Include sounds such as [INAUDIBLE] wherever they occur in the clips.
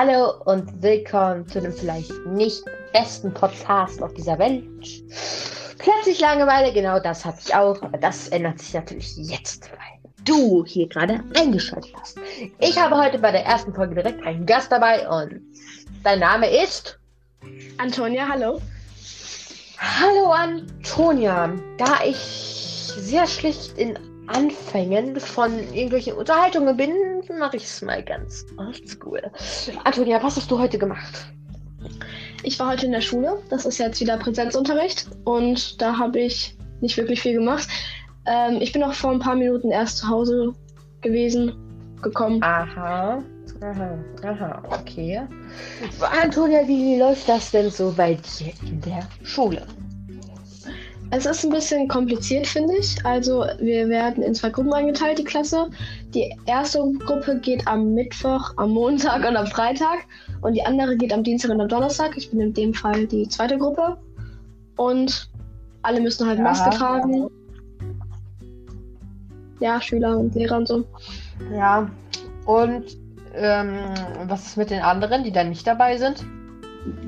Hallo und willkommen zu dem vielleicht nicht besten Podcast auf dieser Welt. Plötzlich Langeweile, genau das hatte ich auch, aber das ändert sich natürlich jetzt, weil du hier gerade eingeschaltet hast. Ich habe heute bei der ersten Folge direkt einen Gast dabei und dein Name ist Antonia, hallo. Hallo Antonia, da ich sehr schlicht in Anfängen von irgendwelchen Unterhaltungen bin, mache ich es mal ganz oldschool. Antonia, was hast du heute gemacht? Ich war heute in der Schule. Das ist jetzt wieder Präsenzunterricht. Und da habe ich nicht wirklich viel gemacht. Ähm, ich bin auch vor ein paar Minuten erst zu Hause gewesen, gekommen. Aha. Aha, aha, okay. Antonia, wie läuft das denn so bei dir in der Schule? Es ist ein bisschen kompliziert, finde ich. Also wir werden in zwei Gruppen eingeteilt, die Klasse. Die erste Gruppe geht am Mittwoch, am Montag und am Freitag. Und die andere geht am Dienstag und am Donnerstag. Ich bin in dem Fall die zweite Gruppe. Und alle müssen halt ja. Maske tragen. Ja, Schüler und Lehrer und so. Ja. Und ähm, was ist mit den anderen, die dann nicht dabei sind?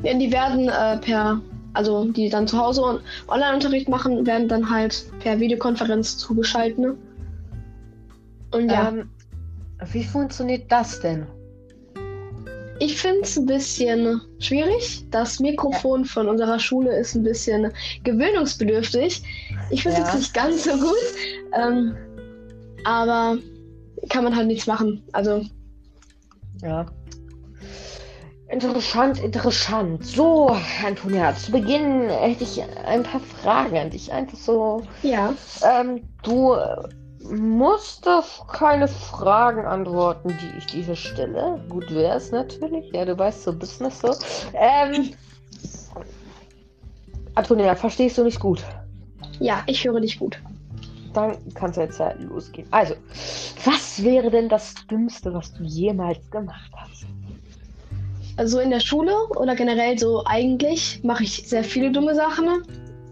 Die werden äh, per also die dann zu Hause Online-Unterricht machen, werden dann halt per Videokonferenz zugeschaltet. Ne? Und ja. Ähm, wie funktioniert das denn? Ich finde es ein bisschen schwierig. Das Mikrofon ja. von unserer Schule ist ein bisschen gewöhnungsbedürftig. Ich finde es ja. jetzt nicht ganz so gut. Ähm, aber kann man halt nichts machen. Also. Ja. Interessant, interessant. So, Antonia, zu Beginn hätte ich ein paar Fragen an dich. Einfach so. Ja. Ähm, du musst auf keine Fragen antworten, die ich dir stelle. Gut wäre es natürlich. Ja, du weißt, so Business so. Ähm, Antonia, verstehst du mich gut? Ja, ich höre dich gut. Dann kannst du jetzt ja losgehen. Also, was wäre denn das Dümmste, was du jemals gemacht hast? Also in der Schule oder generell so eigentlich mache ich sehr viele dumme Sachen.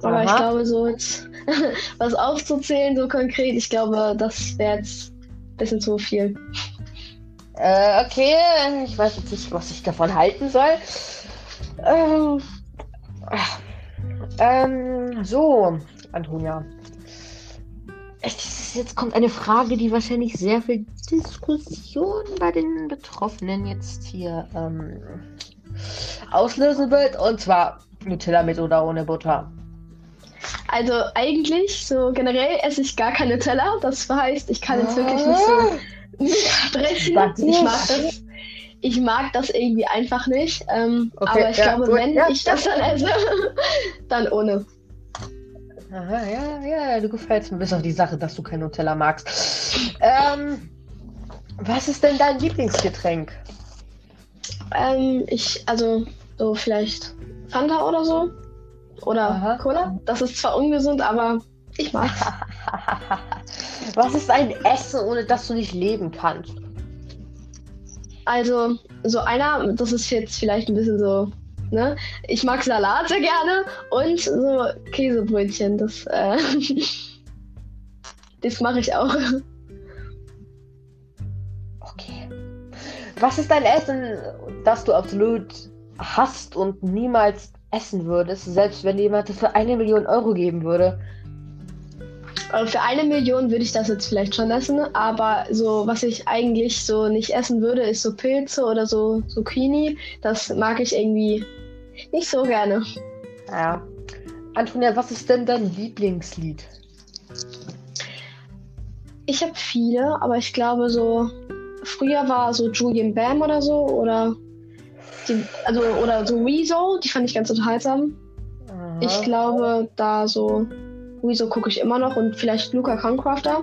Aber Aha. ich glaube, so jetzt [LAUGHS] was aufzuzählen, so konkret, ich glaube, das wäre jetzt ein bisschen zu viel. Äh, okay, ich weiß jetzt nicht, was ich davon halten soll. Ähm, ähm so, Antonia jetzt kommt eine Frage, die wahrscheinlich sehr viel Diskussion bei den Betroffenen jetzt hier ähm, auslösen wird. Und zwar Nutella mit oder ohne Butter. Also eigentlich, so generell esse ich gar keine Nutella. Das heißt, ich kann jetzt wirklich nicht so sprechen. Ich mag das. Ich mag das irgendwie einfach nicht. Ähm, okay, aber ich ja, glaube, gut, wenn ja, ich das dann esse, [LAUGHS] dann ohne. Aha, ja, ja, du gefällst mir bis auf die Sache, dass du kein Nutella magst. Ähm, was ist denn dein Lieblingsgetränk? Ähm, ich, also, so vielleicht Fanta oder so. Oder Aha. Cola. Das ist zwar ungesund, aber ich mag. [LAUGHS] was ist ein Essen, ohne das du nicht leben kannst? Also, so einer, das ist jetzt vielleicht ein bisschen so Ne? Ich mag Salat sehr gerne und so Käsebrötchen. Das, äh, [LAUGHS] das mache ich auch. Was ist dein Essen, das du absolut hast und niemals essen würdest, selbst wenn jemand das für eine Million Euro geben würde? Für eine Million würde ich das jetzt vielleicht schon essen, aber so, was ich eigentlich so nicht essen würde, ist so Pilze oder so Zucchini. Das mag ich irgendwie nicht so gerne. Ja. Antonia, was ist denn dein Lieblingslied? Ich habe viele, aber ich glaube so, früher war so Julian Bam oder so, oder die, also oder so Rezo, die fand ich ganz unterhaltsam. Aha. Ich glaube, da so Rezo gucke ich immer noch und vielleicht Luca Concrafter.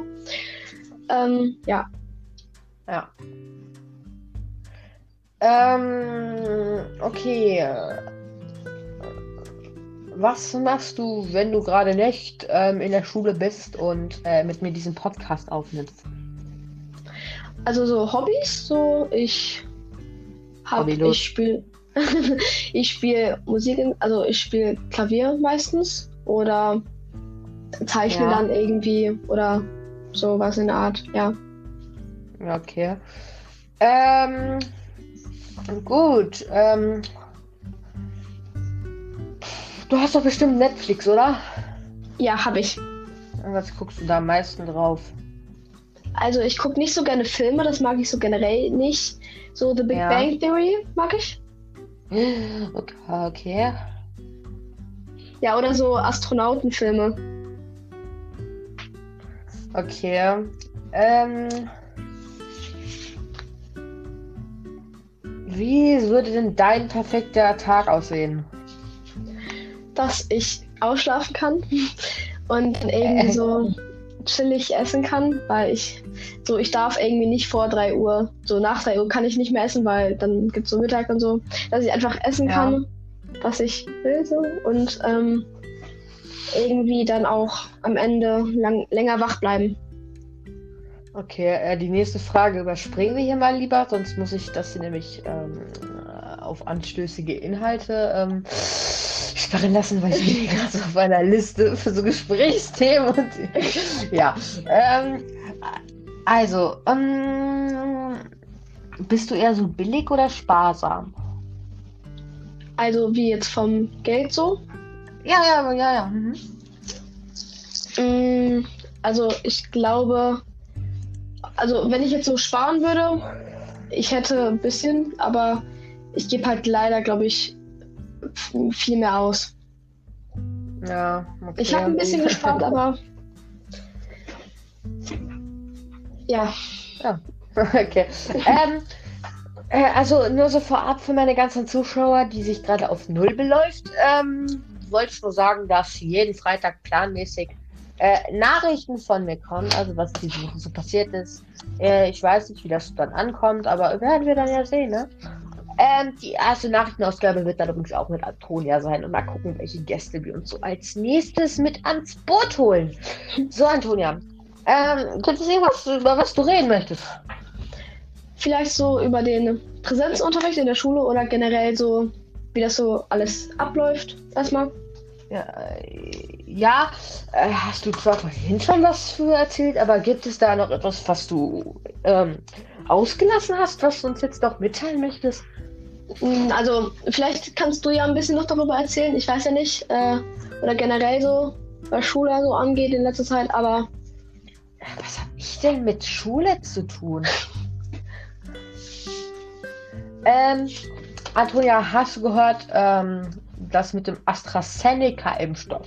Ähm, ja. Ja. Ähm, okay was machst du, wenn du gerade nicht ähm, in der Schule bist und äh, mit mir diesen Podcast aufnimmst? Also so Hobbys, so ich habe ich spiele [LAUGHS] ich spiele Musik, also ich spiele Klavier meistens oder zeichne ja. dann irgendwie oder sowas in der Art, ja. Okay. Ähm, Gut. Ähm, du hast doch bestimmt Netflix, oder? Ja, habe ich. Was guckst du da am meisten drauf? Also ich gucke nicht so gerne Filme, das mag ich so generell nicht. So The Big Ja. Bang Theory mag ich. Okay. okay. Ja, oder so Astronautenfilme. Okay. Ähm, wie würde denn dein perfekter Tag aussehen? dass ich ausschlafen kann und irgendwie [LAUGHS] so chillig essen kann, weil ich so, ich darf irgendwie nicht vor 3 Uhr, so nach 3 Uhr kann ich nicht mehr essen, weil dann gibt es so Mittag und so, dass ich einfach essen Ja. kann, was ich will so und ähm, irgendwie dann auch am Ende lang, länger wach bleiben. Okay, äh, die nächste Frage überspringen wir hier mal lieber, sonst muss ich das hier nämlich ähm, äh, auf anstößige Inhalte ähm, sperren lassen, weil ich bin gerade so auf einer Liste für so Gesprächsthemen und ja. Ähm, also, ähm, bist du eher so billig oder sparsam? Also wie jetzt vom Geld so. Ja, ja, ja, ja. Mhm. Mm, Also ich glaube, also wenn ich jetzt so sparen würde, ich hätte ein bisschen, aber ich gebe halt leider, glaube ich, viel mehr aus. Ja, okay. Ich habe ein bisschen gespart, aber ja, [LAUGHS] Okay. Ähm, äh, also nur so vorab für meine ganzen Zuschauer, die sich gerade auf Null beläuft, ähm, wollte ich nur sagen, dass jeden Freitag planmäßig äh, Nachrichten von mir kommen, also was diese Woche so passiert ist. Äh, ich weiß nicht, wie das dann ankommt, aber werden wir dann ja sehen, ne? Ähm, die erste Nachrichtenausgabe wird dann übrigens auch mit Antonia sein und mal gucken, welche Gäste wir uns so als nächstes mit ans Boot holen. So, Antonia, ähm, gibt es irgendwas, über was du reden möchtest? vielleicht so über den Präsenzunterricht in der Schule oder generell so, wie das so alles abläuft. Erstmal. Ja, äh, ja äh, hast du zwar vorhin schon was für erzählt, aber gibt es da noch etwas, was du ähm, ausgelassen hast, was du uns jetzt noch mitteilen möchtest? Mm, Also, vielleicht kannst du ja ein bisschen noch darüber erzählen. Ich weiß ja nicht, äh, oder generell so, was Schule so angeht in letzter Zeit, aber Was habe ich denn mit Schule zu tun? ähm, Antonia, hast du gehört, ähm, das mit dem AstraZeneca-Impfstoff?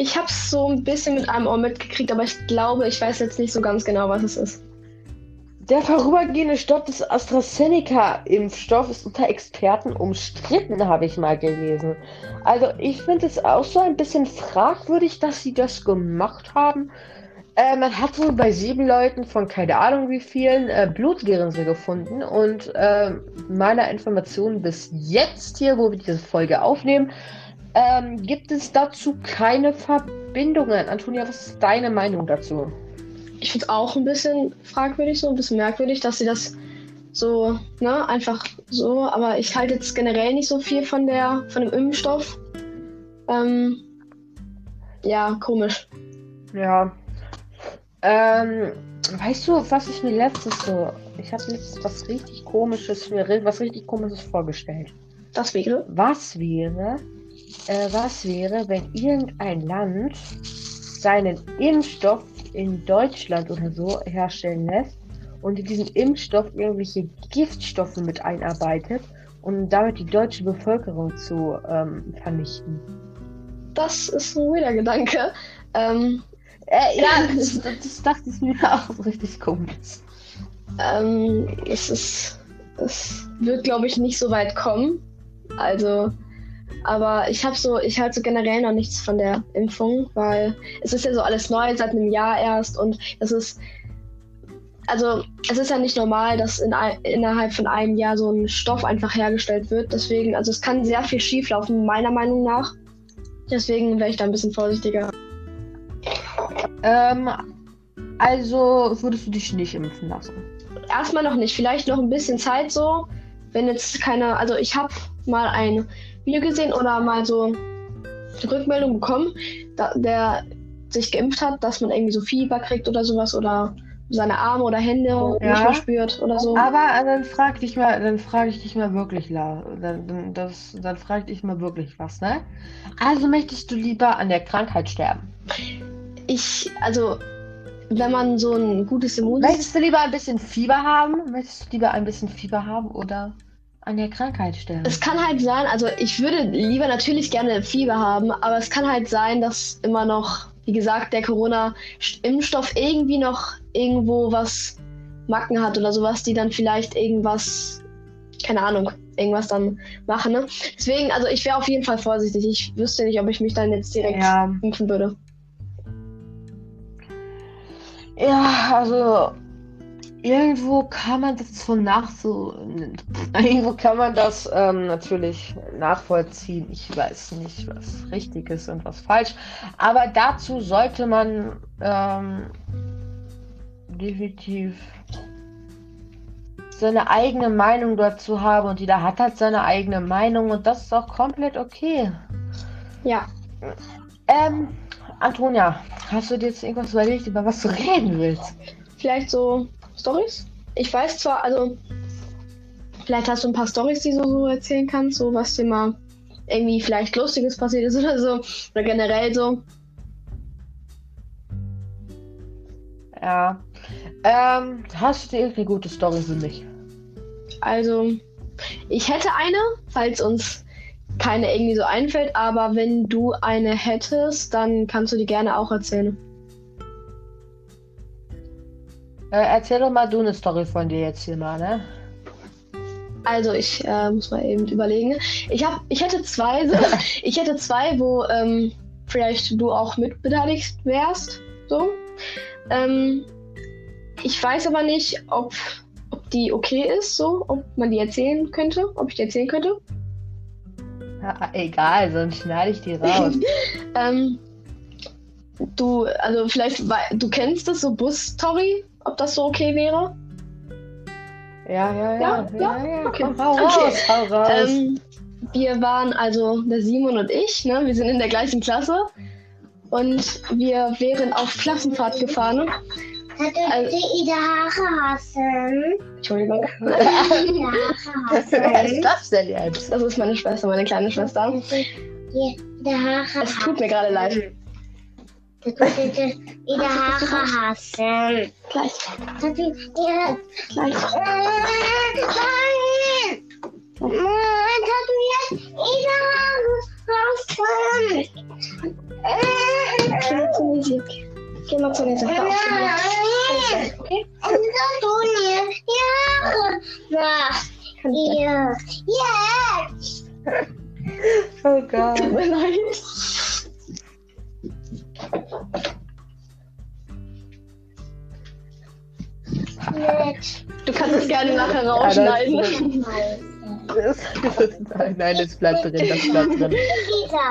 ich habe es so ein bisschen mit einem Ohr mitgekriegt, aber ich glaube, ich weiß jetzt nicht so ganz genau, was es ist. Der vorübergehende Stopp des AstraZeneca-Impfstoffs ist unter Experten umstritten, habe ich mal gelesen. Also ich finde es auch so ein bisschen fragwürdig, dass sie das gemacht haben. Äh, man hat wohl bei sieben Leuten von keine Ahnung wie vielen äh, Blutgerinnsel gefunden und äh, meiner Information bis jetzt hier, wo wir diese Folge aufnehmen, ähm, gibt es dazu keine Verbindungen. Antonia, was ist deine Meinung dazu? Ich finde es auch ein bisschen fragwürdig, so ein bisschen merkwürdig, dass sie das so, ne, einfach so, aber ich halte jetzt generell nicht so viel von der, von dem Impfstoff. Ähm, ja, komisch. Ja. Ähm, weißt du, was ich mir letztes so. Ich habe letztens was richtig komisches, mir was richtig komisches vorgestellt. Das wäre. Was wäre, äh, was wäre, wenn irgendein Land seinen Impfstoff in Deutschland oder so herstellen lässt und in diesen Impfstoff irgendwelche Giftstoffe mit einarbeitet und damit die deutsche Bevölkerung zu ähm, vernichten? Das ist ein weirder Gedanke. Ähm, Äh, ja, das, das dachte ich mir [LAUGHS] auch so richtig komisch. ähm, es ist. Es wird, glaube ich, nicht so weit kommen. Also. Aber ich habe so, ich halte so generell noch nichts von der Impfung, weil es ist ja so alles neu seit einem Jahr erst und es ist. Also, es ist ja nicht normal, dass in, innerhalb von einem Jahr so ein Stoff einfach hergestellt wird. Deswegen, also es kann sehr viel schief laufen, meiner Meinung nach. Deswegen wäre ich da ein bisschen vorsichtiger. Ähm, also würdest du dich nicht impfen lassen? Erstmal noch nicht, vielleicht noch ein bisschen Zeit so. Wenn jetzt keine, also ich habe mal ein Video gesehen oder mal so Rückmeldung bekommen, da, der sich geimpft hat, dass man irgendwie so Fieber kriegt oder sowas oder seine Arme oder Hände Ja. nicht mehr spürt oder so. Aber dann frag dich mal, dann frage ich dich mal wirklich, La. Dann, dann, das, dann frage ich dich mal wirklich was, ne? Also möchtest du lieber an der Krankheit sterben? Ich, also, wenn man so ein gutes Immunsystem. Möchtest du lieber ein bisschen Fieber haben? Möchtest du lieber ein bisschen Fieber haben oder an der Krankheit sterben? Es kann halt sein, also ich würde lieber natürlich gerne Fieber haben, aber es kann halt sein, dass immer noch, wie gesagt, der Corona-Impfstoff irgendwie noch irgendwo was Macken hat oder sowas, die dann vielleicht irgendwas, keine Ahnung, irgendwas dann machen. Ne? Deswegen, also ich wäre auf jeden Fall vorsichtig. Ich wüsste nicht, ob ich mich dann jetzt direkt Ja, impfen würde. ja, also irgendwo kann man das so nach so [LAUGHS] irgendwo kann man das ähm, natürlich nachvollziehen. Ich weiß nicht, was richtig ist und was falsch, aber dazu sollte man ähm, definitiv seine eigene Meinung dazu haben und jeder hat halt seine eigene Meinung und das ist auch komplett okay. Ja, Ähm, Antonia, hast du dir jetzt irgendwas überlegt, über was du reden willst? vielleicht so Stories. Ich weiß zwar, also vielleicht hast du ein paar Stories, die du so erzählen kannst, so was dir mal irgendwie vielleicht Lustiges passiert ist [LAUGHS] oder so. Oder generell so. Ja. Ähm, hast du dir irgendeine gute Story für mich? Also, ich hätte eine, falls uns keine irgendwie so einfällt, aber wenn du eine hättest, dann kannst du die gerne auch erzählen. Äh, erzähl doch mal du eine Story von dir jetzt hier mal, ne? Also ich äh, muss mal eben überlegen. Ich hab, ich hätte zwei, so- [LAUGHS] ich hätte zwei, wo ähm, vielleicht du auch mitbeteiligt wärst. So. Ähm, ich weiß aber nicht, ob, ob die okay ist, so, ob man die erzählen könnte, ob ich die erzählen könnte. Ja, egal, sonst schneide ich die raus. [LAUGHS] Ähm, du, also vielleicht, du kennst das so Bus-Story, ob das so okay wäre? ja, ja, ja. Ja, ja, ja, ja. okay. Komm, hau Okay. raus, hau raus. Ähm, wir waren also der Simon und ich, ne? Wir sind in der gleichen Klasse und wir wären auf Klassenfahrt gefahren. Hat Also- die Ida Haare hassen? Entschuldigung. Wer [LAUGHS] ist das denn jetzt? Das ist meine Schwester, meine kleine Schwester. Haare Es tut mir gerade leid. إذا حسن كما تريد Yeah. Yes. Oh God. Kannst es gerne nachher rausschneiden. [LAUGHS] Das, nein, nein, das bleibt drin, das bleibt drin.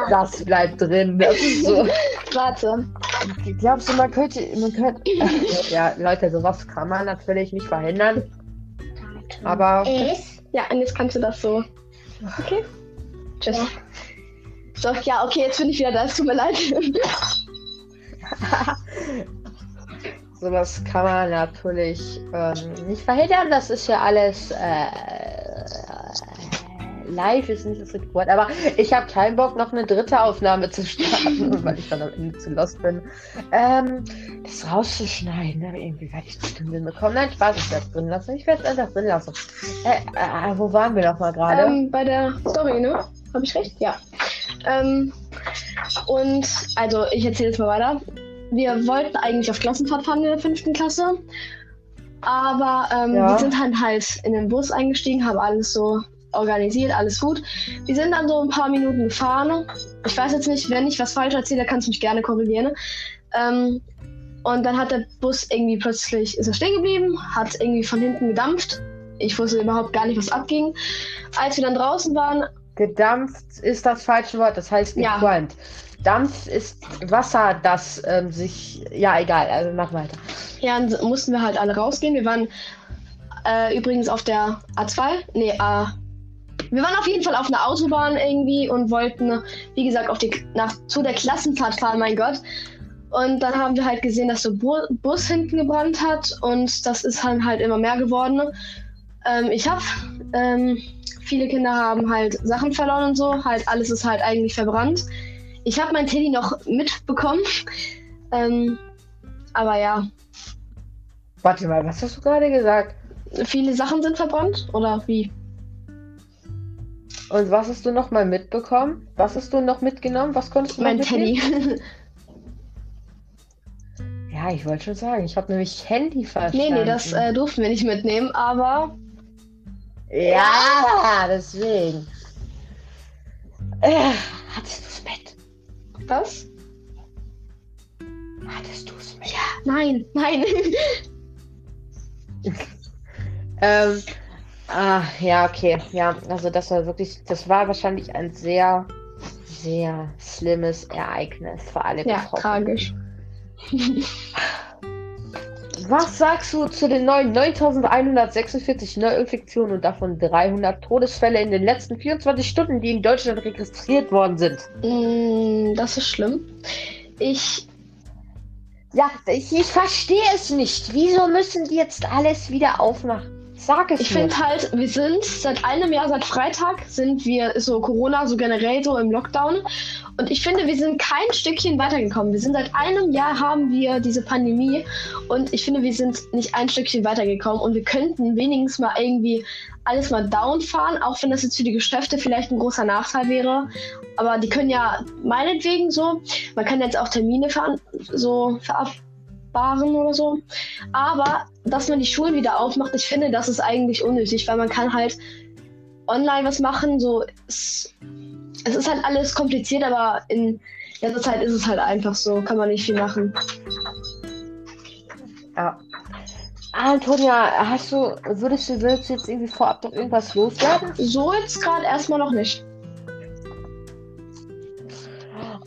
Das bleibt drin. Das ist so. Warte. Glaubst du, man könnte, man könnte. [LAUGHS] Ja, Leute, sowas kann man natürlich nicht verhindern. Aber Ist Ja, und jetzt kannst du das so. Okay? Tschüss. Ja. So, ja, okay, jetzt bin ich wieder da. Es tut mir leid. [LAUGHS] sowas kann man natürlich ähm, nicht verhindern. Das ist ja alles. Äh, live ist nicht das richtige. Aber ich habe keinen Bock, noch eine dritte Aufnahme zu starten, [LAUGHS] weil ich dann am Ende zu lost bin. Ähm, das rauszuschneiden, aber irgendwie werde ich das bestimmt hinbekommen. Nein, Spaß, ich werde es drin lassen. Ich werde es einfach drin lassen. Äh, äh, wo waren wir noch mal gerade? ähm, bei der Story, ne? Habe ich recht? Ja. Ähm, und, also, ich erzähle jetzt mal weiter. Wir wollten eigentlich auf Klassenfahrt fahren in der fünften Klasse. Aber ähm, Ja. wir sind dann halt in den Bus eingestiegen, haben alles so organisiert, alles gut. Wir sind dann so ein paar Minuten gefahren. Ich weiß jetzt nicht, wenn ich was falsch erzähle, kannst du mich gerne korrigieren. Ähm, und dann hat der Bus irgendwie plötzlich, ist er stehen geblieben, hat irgendwie von hinten gedampft. Ich wusste überhaupt gar nicht, was abging. Als wir dann draußen waren, Gedampft ist das falsche Wort, das heißt Ja. Dampf ist Wasser, das ähm, sich. Ja, egal, also mach weiter. ja, dann mussten wir halt alle rausgehen. Wir waren äh, übrigens auf der A2, nee, A. Wir waren auf jeden Fall auf einer Autobahn irgendwie und wollten, wie gesagt, auf die, nach, zu der Klassenfahrt fahren, mein Gott. Und dann haben wir halt gesehen, dass so Bu Bus hinten gebrannt hat und das ist dann halt immer mehr geworden. Ähm, ich habe, ähm, viele Kinder haben halt Sachen verloren und so, halt alles ist halt eigentlich verbrannt. Ich habe mein Teddy noch mitbekommen, ähm, aber ja, Warte mal, was hast du gerade gesagt? viele Sachen sind verbrannt oder wie? Und was hast du noch mal mitbekommen? Was hast du noch mitgenommen? Was konntest du Mein? Teddy. [LAUGHS] Ja, ich wollte schon sagen, ich habe nämlich Handy verstanden. nee, nee, das äh, durften wir nicht mitnehmen, aber Ja, deswegen. Äh, hattest du's mit? Was? Hattest du's mit? Nein, nein. [LAUGHS] Ähm, ah, ja, okay. Ja, also das war wirklich, das war wahrscheinlich ein sehr, sehr schlimmes Ereignis für alle ja, tragisch. [LAUGHS] Was sagst du zu den neuen 9146 Neuinfektionen und davon 300 Todesfälle in den letzten 24 Stunden, die in Deutschland registriert worden sind? Mm, das ist schlimm. Ich, Ja, ich, ich verstehe es nicht. Wieso müssen die jetzt alles wieder aufmachen? Sag es ich finde halt, wir sind seit einem Jahr, seit Freitag, sind wir so Corona, so generell so im Lockdown. Und ich finde, wir sind kein Stückchen weitergekommen. Wir sind seit einem Jahr haben wir diese Pandemie. Und ich finde, wir sind nicht ein Stückchen weitergekommen. Und wir könnten wenigstens mal irgendwie alles mal down fahren, auch wenn das jetzt für die Geschäfte vielleicht ein großer Nachteil wäre. Aber die können ja meinetwegen so, man kann jetzt auch Termine veran so verabfahren oder so. Aber dass man die Schulen wieder aufmacht, ich finde, das ist eigentlich unnötig, weil man kann halt online was machen. So, es, es ist halt alles kompliziert, aber in letzter Zeit ist es halt einfach so, kann man nicht viel machen. Ja. Antonia, hast du, würdest du, würdest du jetzt irgendwie vorab noch irgendwas loswerden? So jetzt gerade erstmal noch nicht.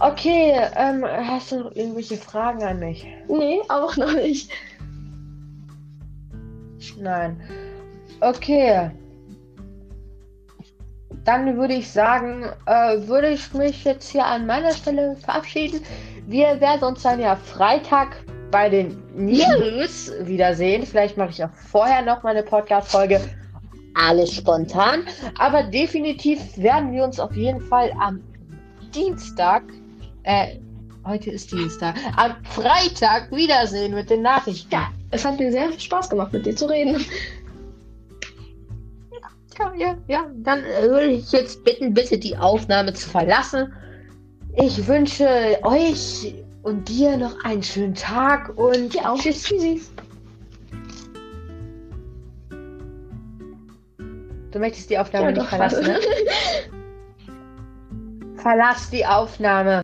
Okay, ähm, hast du noch irgendwelche Fragen an mich? Nee, auch noch nicht. Nein. Okay. Dann würde ich sagen, äh, würde ich mich jetzt hier an meiner Stelle verabschieden. Wir werden uns dann ja Freitag bei den News wiedersehen. Vielleicht mache ich auch vorher noch mal eine Podcast-Folge. Alles spontan. Aber definitiv werden wir uns auf jeden Fall am Dienstag, äh, heute ist Dienstag, am Freitag wiedersehen mit den Nachrichten. Ja, es hat mir sehr viel Spaß gemacht, mit dir zu reden. Ja, ja, ja. Dann äh, würde ich jetzt bitten, bitte die Aufnahme zu verlassen. Ich wünsche euch und dir noch einen schönen Tag und auch. tschüss. Tschüssi. Du möchtest die Aufnahme Ja, nicht doch, verlassen, ne? Verlass die Aufnahme.